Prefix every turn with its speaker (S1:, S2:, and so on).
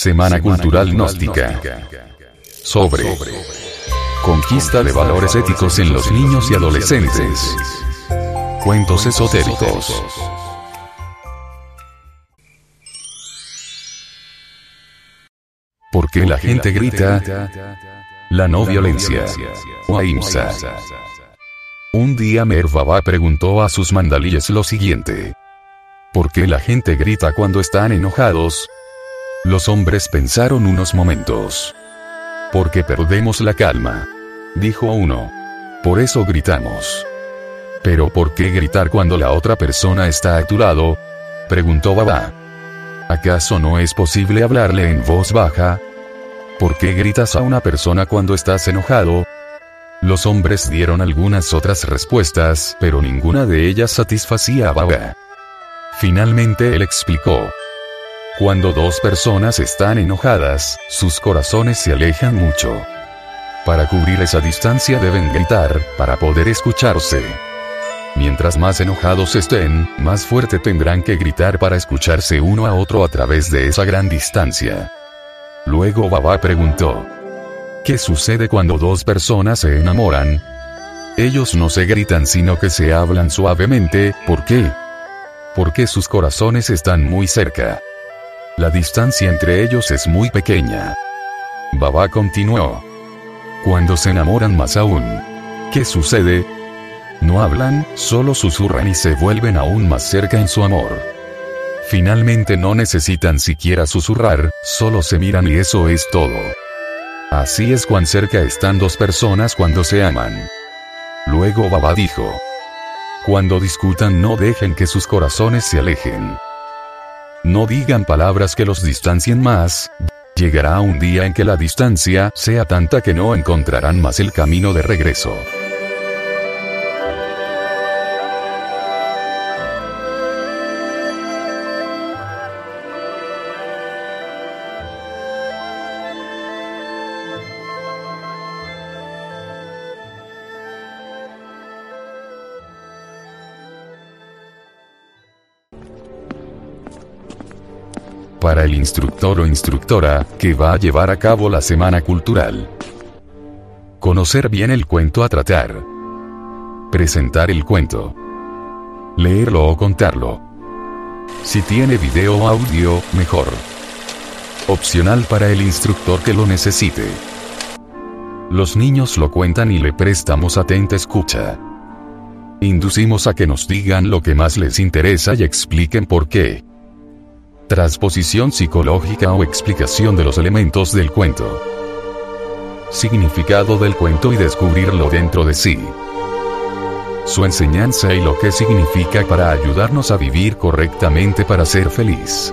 S1: Semana Cultural Gnóstica. Sobre. Conquista de valores éticos en los niños y adolescentes. Cuentos esotéricos. ¿Por qué la gente grita? La no violencia. O ahimsa. Un día Mervaba preguntó a sus mandalíes lo siguiente. ¿Por qué la gente grita cuando están enojados? Los hombres pensaron unos momentos. Porque perdemos la calma. Dijo uno. Por eso gritamos. Pero ¿por qué gritar cuando la otra persona está a tu lado? Preguntó Baba. ¿Acaso no es posible hablarle en voz baja? ¿Por qué gritas a una persona cuando estás enojado? Los hombres dieron algunas otras respuestas, pero ninguna de ellas satisfacía a Baba. Finalmente él explicó. Cuando dos personas están enojadas, sus corazones se alejan mucho. Para cubrir esa distancia deben gritar, para poder escucharse. Mientras más enojados estén, más fuerte tendrán que gritar para escucharse uno a otro a través de esa gran distancia. Luego Baba preguntó. ¿Qué sucede cuando dos personas se enamoran? Ellos no se gritan sino que se hablan suavemente, ¿por qué? Porque sus corazones están muy cerca. La distancia entre ellos es muy pequeña. Baba continuó. Cuando se enamoran más aún. ¿Qué sucede? No hablan, solo susurran y se vuelven aún más cerca en su amor. Finalmente no necesitan siquiera susurrar, solo se miran y eso es todo. Así es cuán cerca están dos personas cuando se aman. Luego Baba dijo. Cuando discutan no dejen que sus corazones se alejen. No digan palabras que los distancien más, llegará un día en que la distancia sea tanta que no encontrarán más el camino de regreso. Para el instructor o instructora, que va a llevar a cabo la semana cultural. Conocer bien el cuento a tratar. Presentar el cuento. Leerlo o contarlo. Si tiene video o audio, mejor. Opcional para el instructor que lo necesite. Los niños lo cuentan y le prestamos atenta escucha. Inducimos a que nos digan lo que más les interesa y expliquen por qué. Transposición psicológica o explicación de los elementos del cuento. Significado del cuento y descubrirlo dentro de sí. Su enseñanza y lo que significa para ayudarnos a vivir correctamente para ser feliz.